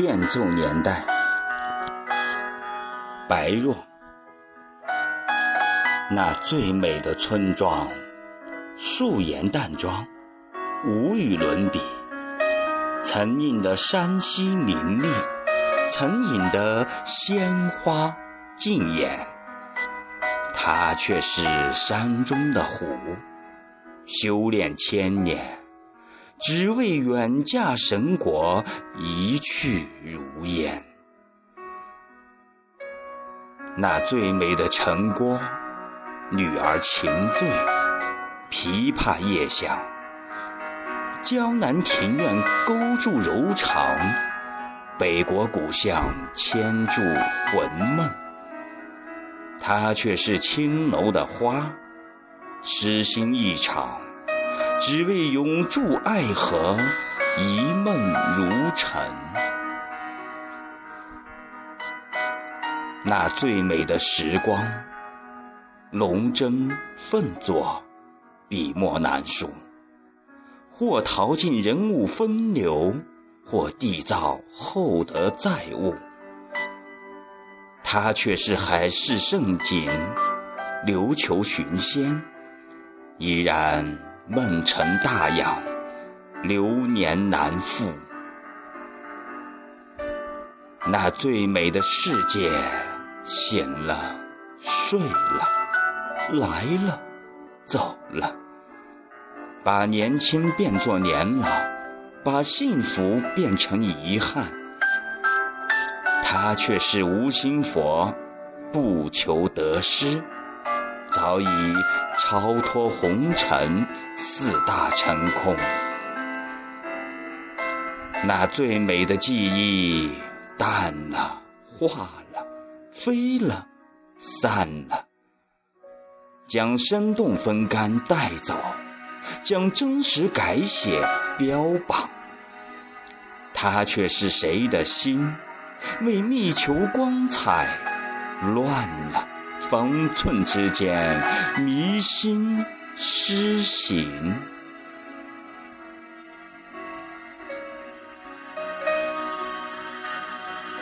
变奏年代，白若，那最美的村庄，素颜淡妆，无与伦比。曾印的山溪明丽，曾引的鲜花竞艳，它却是山中的虎，修炼千年。只为远嫁神国，一去如烟。那最美的晨光，女儿情醉，琵琶夜响，江南庭院勾住柔肠，北国古巷牵住魂梦。她却是青楼的花，痴心一场。只为永驻爱河，一梦如尘。那最美的时光，龙争凤作，笔墨难书。或淘尽人物风流，或缔造厚德载物。他却是海市蜃景，琉球寻仙，依然。梦成大养，流年难复。那最美的世界，醒了，睡了，来了，走了，把年轻变作年老，把幸福变成遗憾。他却是无心佛，不求得失。早已超脱红尘四大成空，那最美的记忆淡了，化了，飞了，散了，将生动风干带走，将真实改写标榜。他却是谁的心，为觅求光彩乱了。方寸之间，迷心失醒。